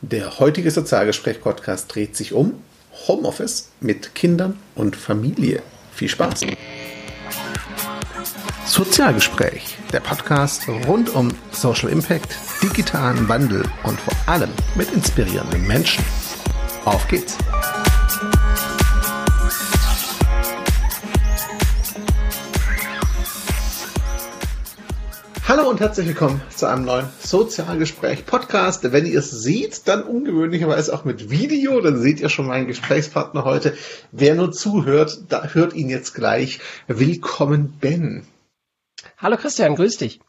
Der heutige Sozialgespräch-Podcast dreht sich um Homeoffice mit Kindern und Familie. Viel Spaß! Sozialgespräch, der Podcast rund um Social Impact, digitalen Wandel und vor allem mit inspirierenden Menschen. Auf geht's! Hallo und herzlich willkommen zu einem neuen Sozialgespräch-Podcast. Wenn ihr es seht, dann ungewöhnlicherweise auch mit Video, dann seht ihr schon meinen Gesprächspartner heute. Wer nur zuhört, da hört ihn jetzt gleich. Willkommen, Ben. Hallo Christian, grüß dich.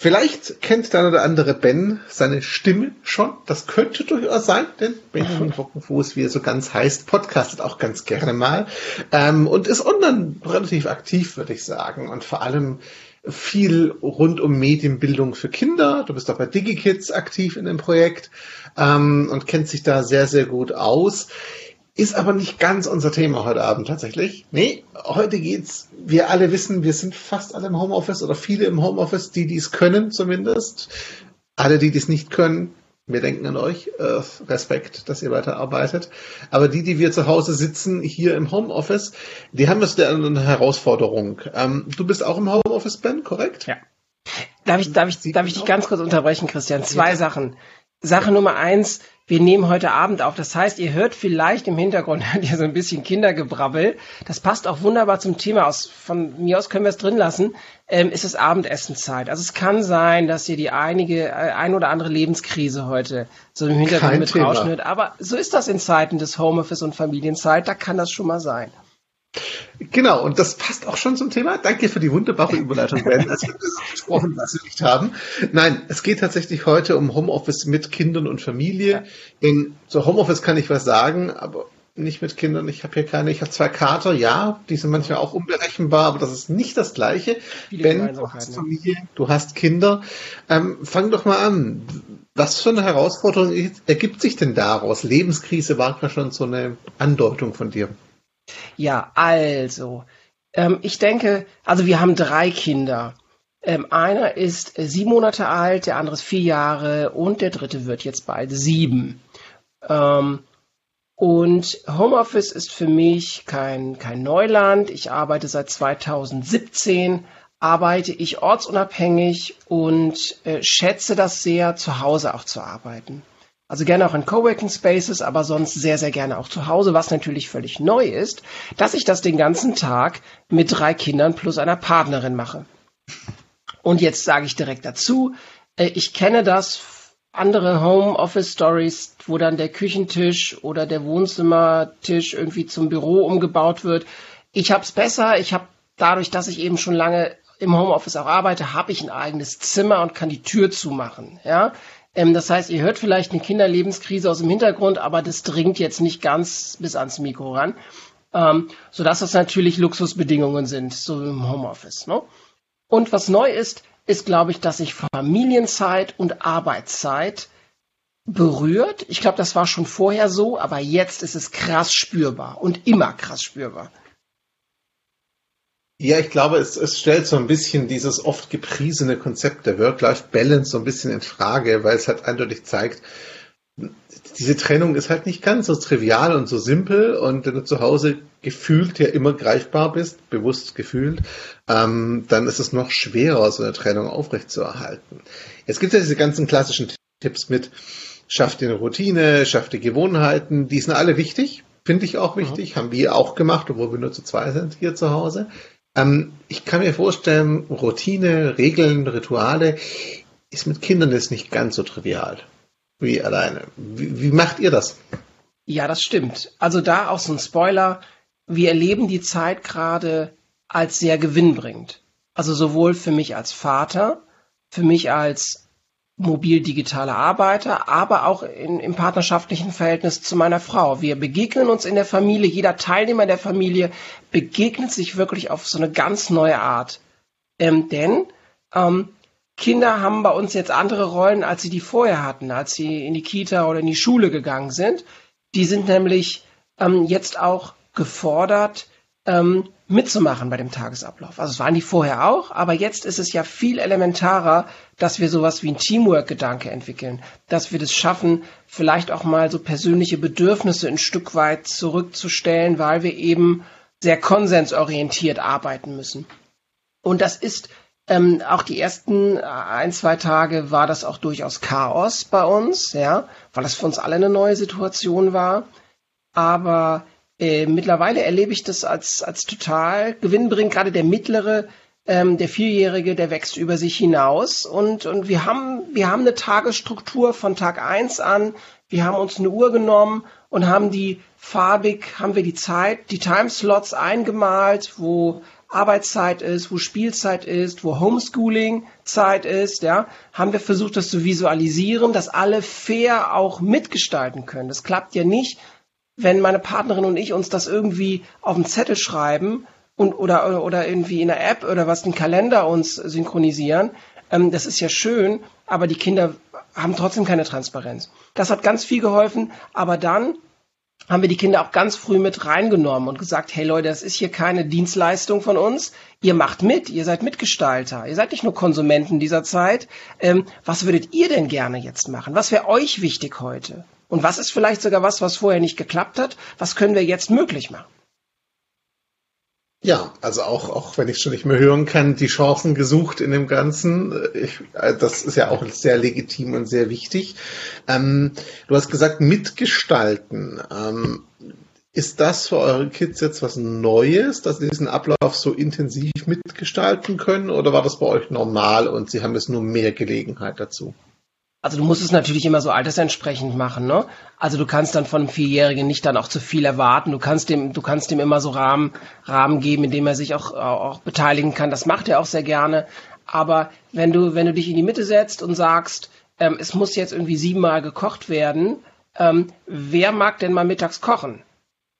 Vielleicht kennt der oder andere Ben seine Stimme schon. Das könnte durchaus sein, denn Benjamin Bockenfuß, wie er so ganz heißt, podcastet auch ganz gerne mal ähm, und ist online relativ aktiv, würde ich sagen. Und vor allem viel rund um Medienbildung für Kinder. Du bist auch bei DigiKids aktiv in dem Projekt ähm, und kennt sich da sehr, sehr gut aus. Ist aber nicht ganz unser Thema heute Abend tatsächlich. Nee, heute geht's, wir alle wissen, wir sind fast alle im Homeoffice oder viele im Homeoffice, die dies können zumindest. Alle, die dies nicht können, wir denken an euch, äh, Respekt, dass ihr weiterarbeitet. Aber die, die wir zu Hause sitzen, hier im Homeoffice, die haben jetzt eine Herausforderung. Ähm, du bist auch im Homeoffice, Ben, korrekt? Ja. Darf ich, darf ich, darf ich dich ganz kurz unterbrechen, Christian? Zwei ja. Sachen. Sache Nummer eins, wir nehmen heute Abend auf. Das heißt, ihr hört vielleicht im Hintergrund hört ihr so ein bisschen Kindergebrabbel. Das passt auch wunderbar zum Thema aus. Von mir aus können wir es drin lassen. Ähm, ist es Abendessenzeit. Also es kann sein, dass ihr die einige, äh, ein oder andere Lebenskrise heute so im Hintergrund Kein mit Thema. Aber so ist das in Zeiten des Homeoffice und Familienzeit. Da kann das schon mal sein. Genau, und das passt auch schon zum Thema. Danke für die wunderbare Überleitung, Ben, als wir das gesprochen, was wir nicht haben. Nein, es geht tatsächlich heute um Homeoffice mit Kindern und Familie. Ja. Denn zu Homeoffice kann ich was sagen, aber nicht mit Kindern. Ich habe hier keine, ich habe zwei Kater, ja, die sind manchmal auch unberechenbar, aber das ist nicht das Gleiche. Viele ben, du hast Familie, du hast Kinder. Ähm, fang doch mal an. Was für eine Herausforderung ergibt sich denn daraus? Lebenskrise war ja schon so eine Andeutung von dir. Ja, also, ähm, ich denke, also wir haben drei Kinder. Ähm, einer ist äh, sieben Monate alt, der andere ist vier Jahre und der dritte wird jetzt bald sieben. Ähm, und Homeoffice ist für mich kein, kein Neuland. Ich arbeite seit 2017, arbeite ich ortsunabhängig und äh, schätze das sehr, zu Hause auch zu arbeiten. Also gerne auch in Coworking Spaces, aber sonst sehr, sehr gerne auch zu Hause, was natürlich völlig neu ist, dass ich das den ganzen Tag mit drei Kindern plus einer Partnerin mache. Und jetzt sage ich direkt dazu, äh, ich kenne das andere Homeoffice Stories, wo dann der Küchentisch oder der Wohnzimmertisch irgendwie zum Büro umgebaut wird. Ich habe es besser. Ich habe dadurch, dass ich eben schon lange im Homeoffice auch arbeite, habe ich ein eigenes Zimmer und kann die Tür zumachen. Ja, ähm, das heißt, ihr hört vielleicht eine Kinderlebenskrise aus dem Hintergrund, aber das dringt jetzt nicht ganz bis ans Mikro ran. Ähm, sodass das natürlich Luxusbedingungen sind, so im Homeoffice. Ne? Und was neu ist, ist, glaube ich, dass sich Familienzeit und Arbeitszeit berührt. Ich glaube, das war schon vorher so, aber jetzt ist es krass spürbar und immer krass spürbar. Ja, ich glaube, es, es stellt so ein bisschen dieses oft gepriesene Konzept der Work-Life-Balance so ein bisschen in Frage, weil es halt eindeutig zeigt, diese Trennung ist halt nicht ganz so trivial und so simpel und wenn du zu Hause gefühlt ja immer greifbar bist, bewusst gefühlt, ähm, dann ist es noch schwerer, so eine Trennung aufrechtzuerhalten. Es gibt ja diese ganzen klassischen Tipps mit, schaff dir eine Routine, schaff dir Gewohnheiten, die sind alle wichtig, finde ich auch wichtig, mhm. haben wir auch gemacht, obwohl wir nur zu zwei sind hier zu Hause. Ähm, ich kann mir vorstellen, Routine, Regeln, Rituale ist mit Kindern jetzt nicht ganz so trivial wie alleine. Wie, wie macht ihr das? Ja, das stimmt. Also da auch so ein Spoiler. Wir erleben die Zeit gerade als sehr gewinnbringend. Also sowohl für mich als Vater, für mich als mobil digitale Arbeiter, aber auch in, im partnerschaftlichen Verhältnis zu meiner Frau. Wir begegnen uns in der Familie, jeder Teilnehmer der Familie begegnet sich wirklich auf so eine ganz neue Art. Ähm, denn ähm, Kinder haben bei uns jetzt andere Rollen, als sie die vorher hatten, als sie in die Kita oder in die Schule gegangen sind. Die sind nämlich ähm, jetzt auch gefordert, ähm, mitzumachen bei dem Tagesablauf. Also es waren die vorher auch, aber jetzt ist es ja viel elementarer, dass wir sowas wie ein Teamwork-Gedanke entwickeln, dass wir das schaffen, vielleicht auch mal so persönliche Bedürfnisse ein Stück weit zurückzustellen, weil wir eben sehr konsensorientiert arbeiten müssen. Und das ist ähm, auch die ersten äh, ein, zwei Tage war das auch durchaus Chaos bei uns, ja, weil das für uns alle eine neue Situation war. Aber äh, mittlerweile erlebe ich das als, als total gewinnbringend. Gerade der mittlere, ähm, der Vierjährige, der wächst über sich hinaus. Und, und wir, haben, wir haben eine Tagesstruktur von Tag eins an. Wir haben uns eine Uhr genommen und haben die farbig, haben wir die Zeit, die Timeslots eingemalt, wo Arbeitszeit ist, wo Spielzeit ist, wo Homeschooling-Zeit ist, ja, haben wir versucht, das zu visualisieren, dass alle fair auch mitgestalten können. Das klappt ja nicht, wenn meine Partnerin und ich uns das irgendwie auf den Zettel schreiben und oder oder irgendwie in der App oder was den Kalender uns synchronisieren. Ähm, das ist ja schön, aber die Kinder haben trotzdem keine Transparenz. Das hat ganz viel geholfen, aber dann haben wir die Kinder auch ganz früh mit reingenommen und gesagt, hey Leute, das ist hier keine Dienstleistung von uns. Ihr macht mit, ihr seid Mitgestalter, ihr seid nicht nur Konsumenten dieser Zeit. Ähm, was würdet ihr denn gerne jetzt machen? Was wäre euch wichtig heute? Und was ist vielleicht sogar was, was vorher nicht geklappt hat? Was können wir jetzt möglich machen? Ja, also auch, auch wenn ich schon nicht mehr hören kann, die Chancen gesucht in dem Ganzen. Ich, äh, das ist ja auch sehr legitim und sehr wichtig. Ähm, du hast gesagt, mitgestalten. Ähm, ist das für eure Kids jetzt was Neues, dass sie diesen Ablauf so intensiv mitgestalten können? Oder war das bei euch normal und sie haben jetzt nur mehr Gelegenheit dazu? Also du musst es natürlich immer so altersentsprechend machen, ne? Also du kannst dann von einem Vierjährigen nicht dann auch zu viel erwarten. Du kannst dem, du kannst dem immer so Rahmen, Rahmen geben, in dem er sich auch, auch beteiligen kann. Das macht er auch sehr gerne. Aber wenn du, wenn du dich in die Mitte setzt und sagst, ähm, es muss jetzt irgendwie siebenmal gekocht werden, ähm, wer mag denn mal mittags kochen?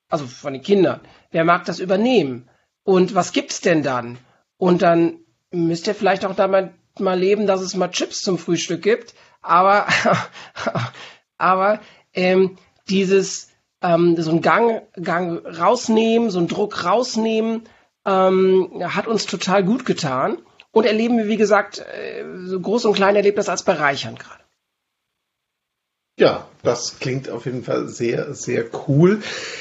Also von den Kindern. Wer mag das übernehmen? Und was gibt's denn dann? Und dann müsst ihr vielleicht auch damit mal leben, dass es mal Chips zum Frühstück gibt aber, aber ähm, dieses ähm, so ein Gang, Gang rausnehmen, so ein Druck rausnehmen, ähm, hat uns total gut getan. Und erleben wir, wie gesagt, äh, so groß und klein erlebt das als bereichernd gerade. Ja, das klingt auf jeden Fall sehr, sehr cool.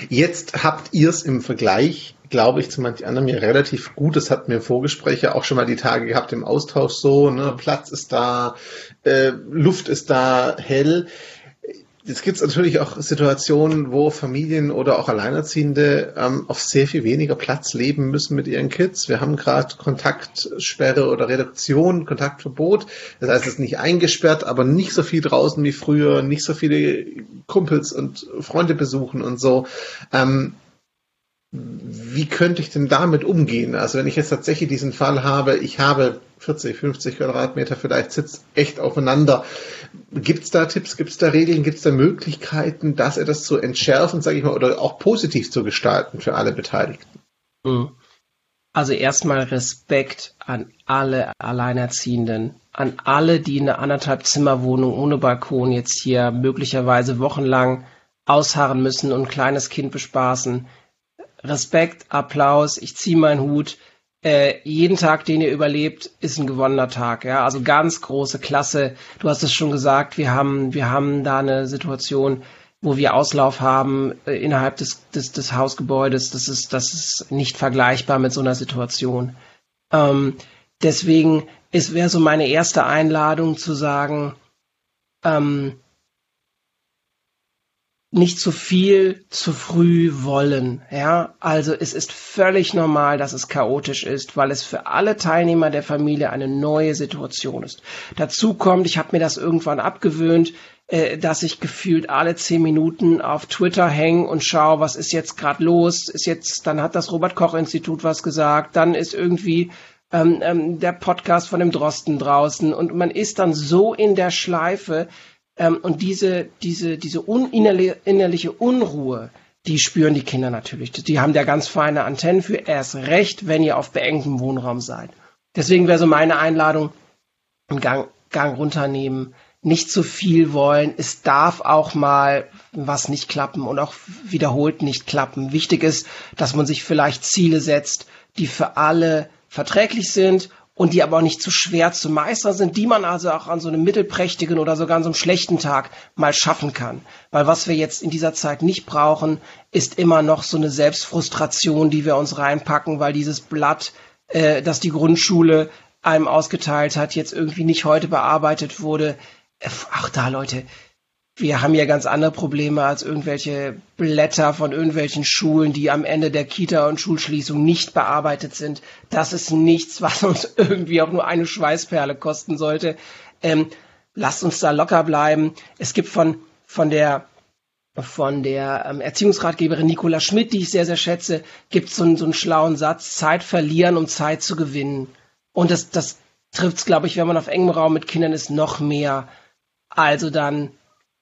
Jetzt habt ihr es im Vergleich, glaube ich, zu manch anderen mir relativ gut. Das hat mir Vorgespräche auch schon mal die Tage gehabt im Austausch so, ne, Platz ist da, äh, Luft ist da hell. Jetzt gibt es natürlich auch Situationen, wo Familien oder auch Alleinerziehende ähm, auf sehr viel weniger Platz leben müssen mit ihren Kids. Wir haben gerade Kontaktsperre oder Reduktion, Kontaktverbot. Das heißt, es ist nicht eingesperrt, aber nicht so viel draußen wie früher, nicht so viele Kumpels und Freunde besuchen und so. Ähm, wie könnte ich denn damit umgehen? Also wenn ich jetzt tatsächlich diesen Fall habe, ich habe 40, 50 Quadratmeter vielleicht sitzt echt aufeinander. Gibt es da Tipps, gibt es da Regeln, gibt es da Möglichkeiten, dass er das zu entschärfen, sage ich mal, oder auch positiv zu gestalten für alle Beteiligten? Mhm. Also erstmal Respekt an alle Alleinerziehenden, an alle, die in einer anderthalb Zimmerwohnung ohne Balkon jetzt hier möglicherweise wochenlang ausharren müssen und ein kleines Kind bespaßen. Respekt, Applaus, ich ziehe meinen Hut äh, jeden Tag, den ihr überlebt, ist ein gewonnener Tag. Ja, also ganz große Klasse. Du hast es schon gesagt, wir haben, wir haben da eine Situation, wo wir Auslauf haben äh, innerhalb des, des, des Hausgebäudes. Das ist, das ist nicht vergleichbar mit so einer Situation. Ähm, deswegen es wäre so meine erste Einladung zu sagen, ähm, nicht zu viel zu früh wollen. Ja, also es ist völlig normal, dass es chaotisch ist, weil es für alle Teilnehmer der Familie eine neue Situation ist. Dazu kommt, ich habe mir das irgendwann abgewöhnt, äh, dass ich gefühlt alle zehn Minuten auf Twitter hänge und schaue, was ist jetzt gerade los. Ist jetzt, dann hat das Robert Koch Institut was gesagt, dann ist irgendwie ähm, ähm, der Podcast von dem Drosten draußen und man ist dann so in der Schleife, ähm, und diese, diese, diese innerliche Unruhe, die spüren die Kinder natürlich. Die haben da ganz feine Antennen für erst recht, wenn ihr auf beengtem Wohnraum seid. Deswegen wäre so meine Einladung, einen Gang, Gang runternehmen, nicht zu viel wollen. Es darf auch mal was nicht klappen und auch wiederholt nicht klappen. Wichtig ist, dass man sich vielleicht Ziele setzt, die für alle verträglich sind und die aber auch nicht zu schwer zu meistern sind, die man also auch an so einem mittelprächtigen oder sogar an so einem schlechten Tag mal schaffen kann. Weil was wir jetzt in dieser Zeit nicht brauchen, ist immer noch so eine Selbstfrustration, die wir uns reinpacken, weil dieses Blatt, äh, das die Grundschule einem ausgeteilt hat, jetzt irgendwie nicht heute bearbeitet wurde. Äh, ach da, Leute, wir haben ja ganz andere Probleme als irgendwelche Blätter von irgendwelchen Schulen, die am Ende der Kita- und Schulschließung nicht bearbeitet sind. Das ist nichts, was uns irgendwie auch nur eine Schweißperle kosten sollte. Ähm, lasst uns da locker bleiben. Es gibt von, von der von der ähm, Erziehungsratgeberin Nicola Schmidt, die ich sehr, sehr schätze, gibt so, so einen schlauen Satz, Zeit verlieren, um Zeit zu gewinnen. Und das, das trifft es, glaube ich, wenn man auf engem Raum mit Kindern ist, noch mehr. Also dann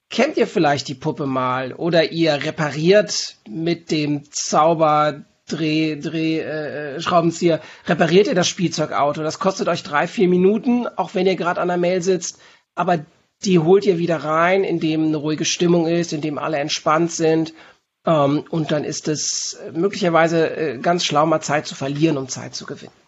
kennt ihr vielleicht die Puppe mal oder ihr repariert mit dem Zauber Dreh, Dreh, äh, Schraubenzieher, repariert ihr das Spielzeugauto. Das kostet euch drei, vier Minuten, auch wenn ihr gerade an der Mail sitzt. Aber die holt ihr wieder rein, indem eine ruhige Stimmung ist, indem alle entspannt sind. Ähm, und dann ist es möglicherweise äh, ganz schlau, mal Zeit zu verlieren, um Zeit zu gewinnen.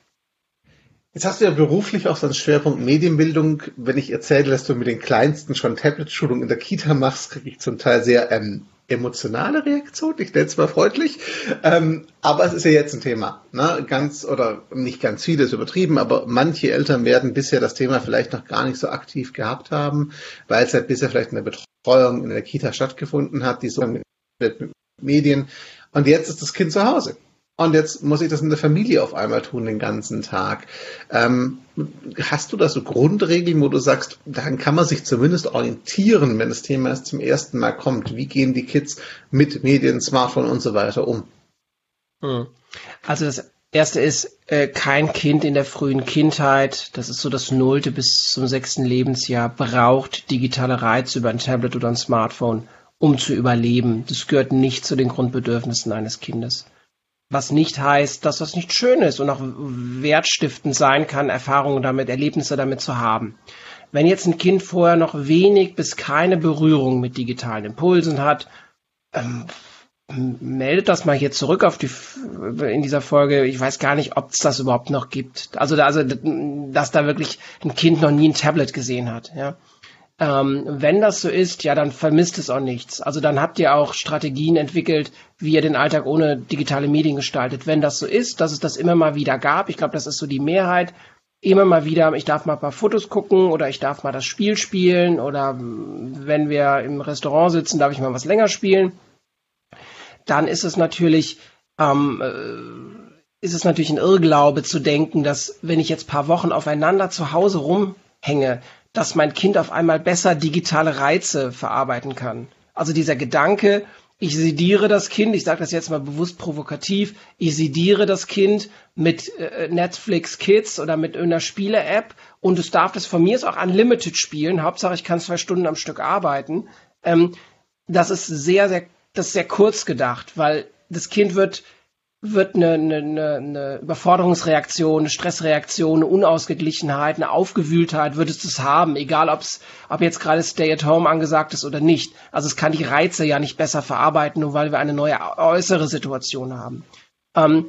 Jetzt hast du ja beruflich auch so einen Schwerpunkt Medienbildung. Wenn ich erzähle, dass du mit den Kleinsten schon Tablet-Schulung in der Kita machst, kriege ich zum Teil sehr ähm, emotionale Reaktion. Ich nenne es mal freundlich. Ähm, aber es ist ja jetzt ein Thema. Ne? Ganz oder nicht ganz viele ist übertrieben, aber manche Eltern werden bisher das Thema vielleicht noch gar nicht so aktiv gehabt haben, weil es halt bisher vielleicht eine Betreuung in der Kita stattgefunden hat, die so mit Medien. Und jetzt ist das Kind zu Hause. Und jetzt muss ich das in der Familie auf einmal tun den ganzen Tag. Ähm, hast du da so Grundregeln, wo du sagst, dann kann man sich zumindest orientieren, wenn das Thema erst zum ersten Mal kommt? Wie gehen die Kids mit Medien, Smartphone und so weiter um? Hm. Also das erste ist, äh, kein Kind in der frühen Kindheit, das ist so das nullte bis zum sechsten Lebensjahr, braucht digitale Reize über ein Tablet oder ein Smartphone, um zu überleben. Das gehört nicht zu den Grundbedürfnissen eines Kindes. Was nicht heißt, dass das nicht schön ist und auch wertstiftend sein kann, Erfahrungen damit, Erlebnisse damit zu haben. Wenn jetzt ein Kind vorher noch wenig bis keine Berührung mit digitalen Impulsen hat, ähm, meldet das mal hier zurück auf die in dieser Folge. Ich weiß gar nicht, ob es das überhaupt noch gibt. Also, also dass da wirklich ein Kind noch nie ein Tablet gesehen hat. Ja. Ähm, wenn das so ist, ja, dann vermisst es auch nichts. Also dann habt ihr auch Strategien entwickelt, wie ihr den Alltag ohne digitale Medien gestaltet. Wenn das so ist, dass es das immer mal wieder gab, ich glaube, das ist so die Mehrheit, immer mal wieder, ich darf mal ein paar Fotos gucken oder ich darf mal das Spiel spielen oder wenn wir im Restaurant sitzen, darf ich mal was länger spielen. Dann ist es natürlich, ähm, äh, ist es natürlich ein Irrglaube zu denken, dass wenn ich jetzt paar Wochen aufeinander zu Hause rumhänge, dass mein Kind auf einmal besser digitale Reize verarbeiten kann. Also dieser Gedanke, ich sediere das Kind, ich sage das jetzt mal bewusst provokativ, ich sediere das Kind mit äh, Netflix Kids oder mit irgendeiner Spiele-App und es darf das von mir auch unlimited spielen, Hauptsache ich kann zwei Stunden am Stück arbeiten. Ähm, das ist sehr, sehr, das ist sehr kurz gedacht, weil das Kind wird wird eine, eine, eine Überforderungsreaktion, eine Stressreaktion, eine Unausgeglichenheit, eine Aufgewühltheit, würdest du es haben, egal ob's, ob jetzt gerade Stay at Home angesagt ist oder nicht. Also es kann die Reize ja nicht besser verarbeiten, nur weil wir eine neue äußere Situation haben. Ähm,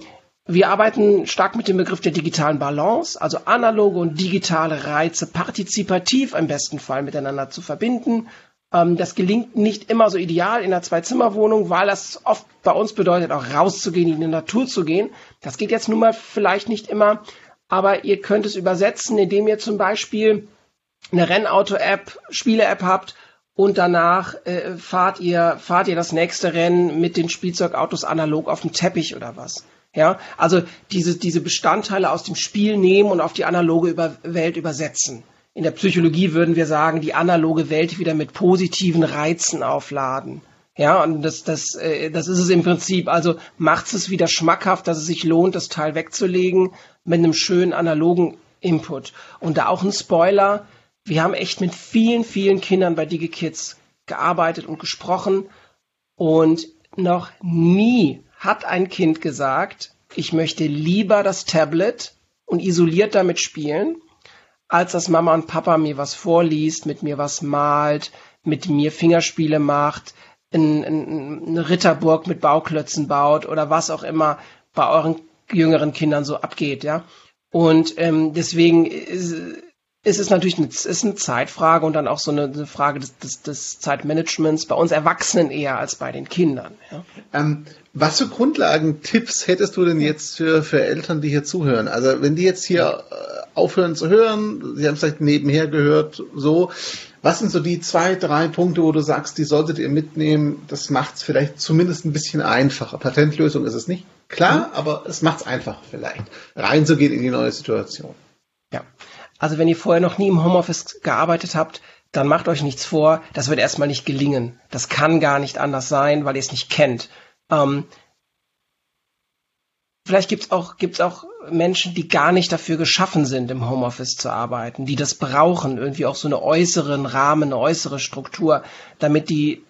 wir arbeiten stark mit dem Begriff der digitalen Balance, also analoge und digitale Reize partizipativ im besten Fall miteinander zu verbinden das gelingt nicht immer so ideal in einer Zwei-Zimmer-Wohnung, weil das oft bei uns bedeutet, auch rauszugehen, in die Natur zu gehen. Das geht jetzt nun mal vielleicht nicht immer, aber ihr könnt es übersetzen, indem ihr zum Beispiel eine Rennauto-App, Spiele-App habt und danach äh, fahrt ihr fahrt ihr das nächste Rennen mit den Spielzeugautos analog auf dem Teppich oder was. Ja, also diese diese Bestandteile aus dem Spiel nehmen und auf die analoge über Welt übersetzen in der Psychologie würden wir sagen, die analoge Welt wieder mit positiven Reizen aufladen. Ja, und das, das, äh, das ist es im Prinzip. Also macht es wieder schmackhaft, dass es sich lohnt, das Teil wegzulegen mit einem schönen analogen Input. Und da auch ein Spoiler. Wir haben echt mit vielen, vielen Kindern bei DigiKids gearbeitet und gesprochen. Und noch nie hat ein Kind gesagt, ich möchte lieber das Tablet und isoliert damit spielen, als dass Mama und Papa mir was vorliest, mit mir was malt, mit mir Fingerspiele macht, eine ein Ritterburg mit Bauklötzen baut oder was auch immer bei euren jüngeren Kindern so abgeht, ja. Und ähm, deswegen ist, ist es natürlich eine, ist eine Zeitfrage und dann auch so eine, eine Frage des, des, des, Zeitmanagements bei uns Erwachsenen eher als bei den Kindern. Ja. Ähm, was für Grundlagentipps hättest du denn jetzt für, für Eltern, die hier zuhören? Also wenn die jetzt hier äh, aufhören zu hören, sie haben es vielleicht nebenher gehört, so, was sind so die zwei, drei Punkte, wo du sagst, die solltet ihr mitnehmen? Das macht es vielleicht zumindest ein bisschen einfacher. Patentlösung ist es nicht, klar, mhm. aber es macht es einfacher vielleicht, reinzugehen in die neue Situation. Ja, also wenn ihr vorher noch nie im Homeoffice gearbeitet habt, dann macht euch nichts vor, das wird erstmal nicht gelingen. Das kann gar nicht anders sein, weil ihr es nicht kennt. Ähm, vielleicht gibt's auch, gibt's auch Menschen, die gar nicht dafür geschaffen sind, im Homeoffice zu arbeiten, die das brauchen, irgendwie auch so eine äußeren Rahmen, eine äußere Struktur, damit die,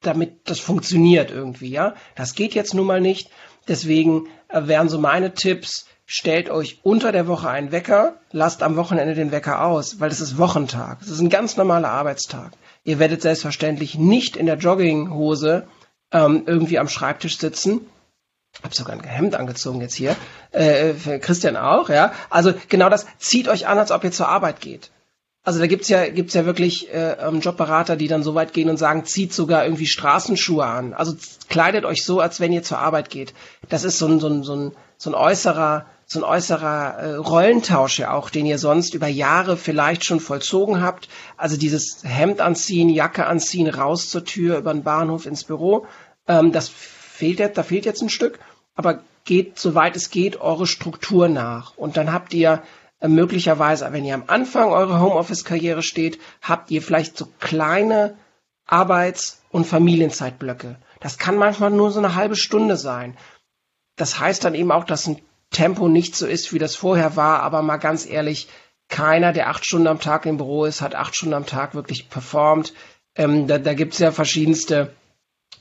damit das funktioniert irgendwie, ja. Das geht jetzt nun mal nicht. Deswegen äh, wären so meine Tipps, stellt euch unter der Woche einen Wecker, lasst am Wochenende den Wecker aus, weil das ist Wochentag. Das ist ein ganz normaler Arbeitstag. Ihr werdet selbstverständlich nicht in der Jogginghose ähm, irgendwie am Schreibtisch sitzen. Hab sogar ein Hemd angezogen jetzt hier. Äh, Christian auch, ja. Also genau das, zieht euch an, als ob ihr zur Arbeit geht. Also da gibt's ja, gibt's ja wirklich äh, ähm, Jobberater, die dann so weit gehen und sagen, zieht sogar irgendwie Straßenschuhe an. Also kleidet euch so, als wenn ihr zur Arbeit geht. Das ist so ein, so ein, so ein, so ein äußerer, so ein äußerer äh, Rollentausch ja auch, den ihr sonst über Jahre vielleicht schon vollzogen habt. Also dieses Hemd anziehen, Jacke anziehen, raus zur Tür, über den Bahnhof ins Büro. Ähm, das fehlt jetzt, da fehlt jetzt ein Stück, aber geht, soweit es geht, eure Struktur nach. Und dann habt ihr äh, möglicherweise, wenn ihr am Anfang eurer Homeoffice-Karriere steht, habt ihr vielleicht so kleine Arbeits- und Familienzeitblöcke. Das kann manchmal nur so eine halbe Stunde sein. Das heißt dann eben auch, dass ein Tempo nicht so ist, wie das vorher war, aber mal ganz ehrlich, keiner, der acht Stunden am Tag im Büro ist, hat acht Stunden am Tag wirklich performt. Ähm, da da gibt es ja verschiedenste,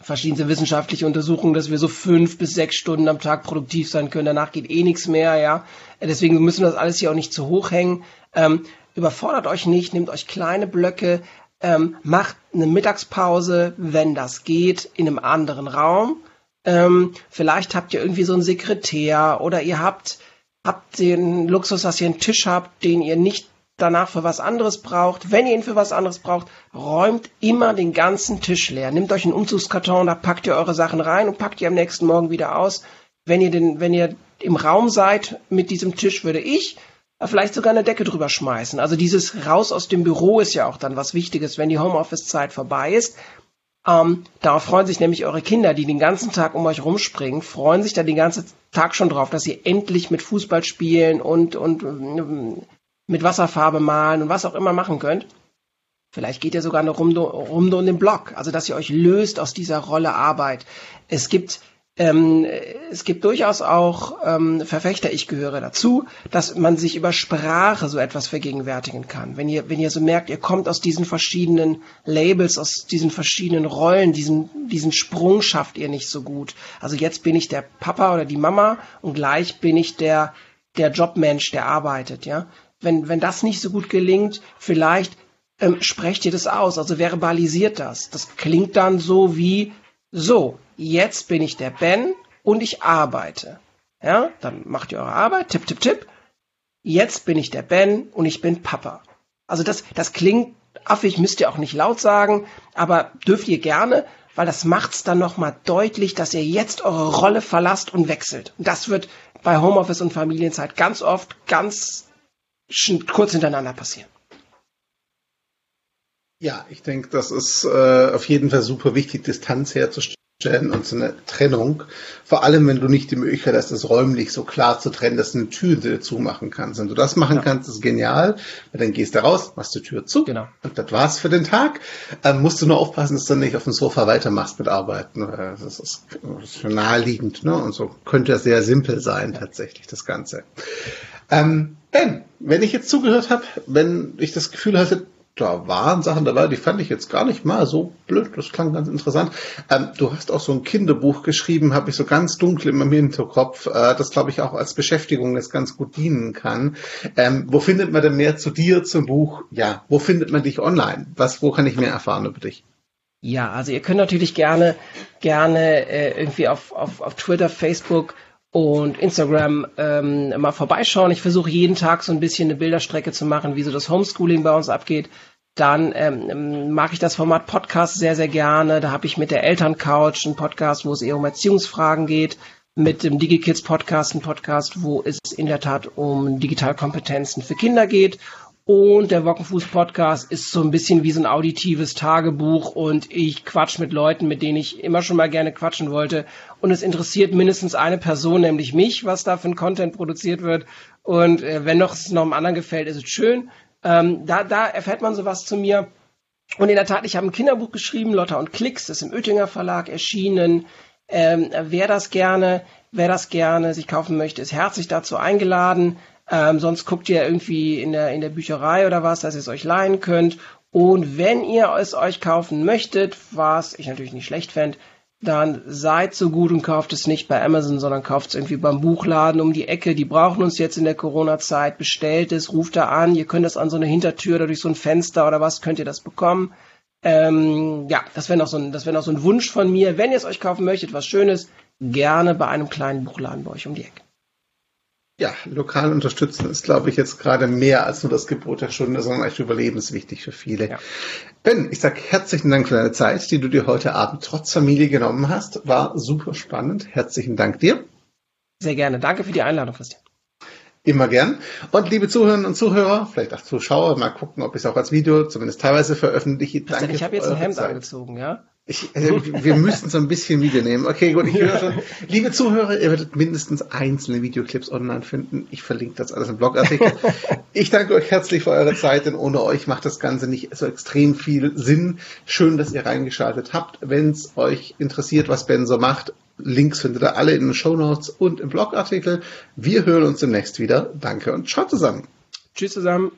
verschiedenste wissenschaftliche Untersuchungen, dass wir so fünf bis sechs Stunden am Tag produktiv sein können. Danach geht eh nichts mehr, ja. Deswegen müssen wir das alles hier auch nicht zu hoch hängen. Ähm, überfordert euch nicht, nehmt euch kleine Blöcke, ähm, macht eine Mittagspause, wenn das geht, in einem anderen Raum ähm, vielleicht habt ihr irgendwie so einen Sekretär oder ihr habt, habt den Luxus, dass ihr einen Tisch habt, den ihr nicht danach für was anderes braucht. Wenn ihr ihn für was anderes braucht, räumt immer den ganzen Tisch leer. Nehmt euch einen Umzugskarton, da packt ihr eure Sachen rein und packt ihr am nächsten Morgen wieder aus. Wenn ihr den, wenn ihr im Raum seid mit diesem Tisch, würde ich vielleicht sogar eine Decke drüber schmeißen. Also dieses raus aus dem Büro ist ja auch dann was Wichtiges, wenn die Homeoffice-Zeit vorbei ist. Ähm, darauf freuen sich nämlich eure Kinder, die den ganzen Tag um euch rumspringen, freuen sich da den ganzen Tag schon drauf, dass ihr endlich mit Fußball spielen und, und äh, mit Wasserfarbe malen und was auch immer machen könnt. Vielleicht geht ihr sogar eine Runde, Runde um den Block, also dass ihr euch löst aus dieser Rolle Arbeit. Es gibt ähm, es gibt durchaus auch ähm, Verfechter, ich gehöre dazu, dass man sich über Sprache so etwas vergegenwärtigen kann. Wenn ihr, wenn ihr so merkt, ihr kommt aus diesen verschiedenen Labels, aus diesen verschiedenen Rollen, diesen, diesen Sprung schafft ihr nicht so gut. Also jetzt bin ich der Papa oder die Mama und gleich bin ich der, der Jobmensch, der arbeitet, ja. Wenn, wenn das nicht so gut gelingt, vielleicht ähm, sprecht ihr das aus, also verbalisiert das. Das klingt dann so wie, so, jetzt bin ich der Ben und ich arbeite. Ja, dann macht ihr eure Arbeit, tipp, tipp, tipp. Jetzt bin ich der Ben und ich bin Papa. Also das, das klingt affig, müsst ihr auch nicht laut sagen, aber dürft ihr gerne, weil das macht's dann nochmal deutlich, dass ihr jetzt eure Rolle verlasst und wechselt. Und das wird bei Homeoffice und Familienzeit ganz oft ganz kurz hintereinander passieren. Ja, ich denke, das ist äh, auf jeden Fall super wichtig, Distanz herzustellen und so eine Trennung. Vor allem, wenn du nicht die Möglichkeit hast, das räumlich so klar zu trennen, dass du eine Tür zumachen kannst. Wenn du das machen ja. kannst, ist genial. Weil dann gehst du raus, machst die Tür zu. Genau. Und das war's für den Tag. Ähm, musst du nur aufpassen, dass du nicht auf dem Sofa weitermachst mit Arbeiten. Das ist, das ist naheliegend, ne? Und so könnte das sehr simpel sein, tatsächlich, das Ganze. Ähm, ben, wenn ich jetzt zugehört habe, wenn ich das Gefühl hatte, da waren Sachen dabei, die fand ich jetzt gar nicht mal so blöd. Das klang ganz interessant. Ähm, du hast auch so ein Kinderbuch geschrieben, habe ich so ganz dunkel in meinem Hinterkopf, äh, das glaube ich auch als Beschäftigung jetzt ganz gut dienen kann. Ähm, wo findet man denn mehr zu dir, zum Buch? Ja, wo findet man dich online? Was, wo kann ich mehr erfahren über dich? Ja, also ihr könnt natürlich gerne, gerne äh, irgendwie auf, auf, auf Twitter, Facebook und Instagram ähm, mal vorbeischauen. Ich versuche jeden Tag so ein bisschen eine Bilderstrecke zu machen, wie so das Homeschooling bei uns abgeht. Dann ähm, mag ich das Format Podcast sehr, sehr gerne. Da habe ich mit der Elterncouch einen Podcast, wo es eher um Erziehungsfragen geht. Mit dem DigiKids Podcast, ein Podcast, wo es in der Tat um Digitalkompetenzen für Kinder geht. Und der Wockenfuß Podcast ist so ein bisschen wie so ein auditives Tagebuch und ich quatsch mit Leuten, mit denen ich immer schon mal gerne quatschen wollte. Und es interessiert mindestens eine Person, nämlich mich, was da für ein Content produziert wird. Und äh, wenn noch es noch einem anderen gefällt, ist es schön. Ähm, da, da erfährt man sowas zu mir. Und in der Tat, ich habe ein Kinderbuch geschrieben, Lotta und Klicks, das ist im Oettinger Verlag erschienen. Ähm, wer das gerne, wer das gerne sich kaufen möchte, ist herzlich dazu eingeladen. Ähm, sonst guckt ihr irgendwie in der, in der Bücherei oder was, dass ihr es euch leihen könnt. Und wenn ihr es euch kaufen möchtet, was ich natürlich nicht schlecht fände, dann seid so gut und kauft es nicht bei Amazon, sondern kauft es irgendwie beim Buchladen um die Ecke. Die brauchen uns jetzt in der Corona-Zeit. Bestellt es, ruft da an. Ihr könnt es an so eine Hintertür oder durch so ein Fenster oder was könnt ihr das bekommen. Ähm, ja, das wäre noch so ein, das wäre noch so ein Wunsch von mir. Wenn ihr es euch kaufen möchtet, was Schönes, gerne bei einem kleinen Buchladen bei euch um die Ecke. Ja, lokal unterstützen ist, glaube ich, jetzt gerade mehr als nur das Gebot der Stunde, sondern echt überlebenswichtig für viele. Ja. Ben, ich sage herzlichen Dank für deine Zeit, die du dir heute Abend trotz Familie genommen hast. War super spannend. Herzlichen Dank dir. Sehr gerne. Danke für die Einladung, Christian. Immer gern. Und liebe Zuhörerinnen und Zuhörer, vielleicht auch Zuschauer, mal gucken, ob ich es auch als Video zumindest teilweise veröffentliche. Danke ich habe jetzt ein Hemd Zeit. angezogen, ja? Ich, also, wir müssen so ein bisschen Video nehmen. Okay, gut, ich höre schon. Liebe Zuhörer, ihr werdet mindestens einzelne Videoclips online finden. Ich verlinke das alles im Blogartikel. Ich danke euch herzlich für eure Zeit, denn ohne euch macht das Ganze nicht so extrem viel Sinn. Schön, dass ihr reingeschaltet habt. Wenn es euch interessiert, was Ben so macht, Links findet ihr alle in den Show Notes und im Blogartikel. Wir hören uns demnächst wieder. Danke und ciao zusammen. Tschüss zusammen.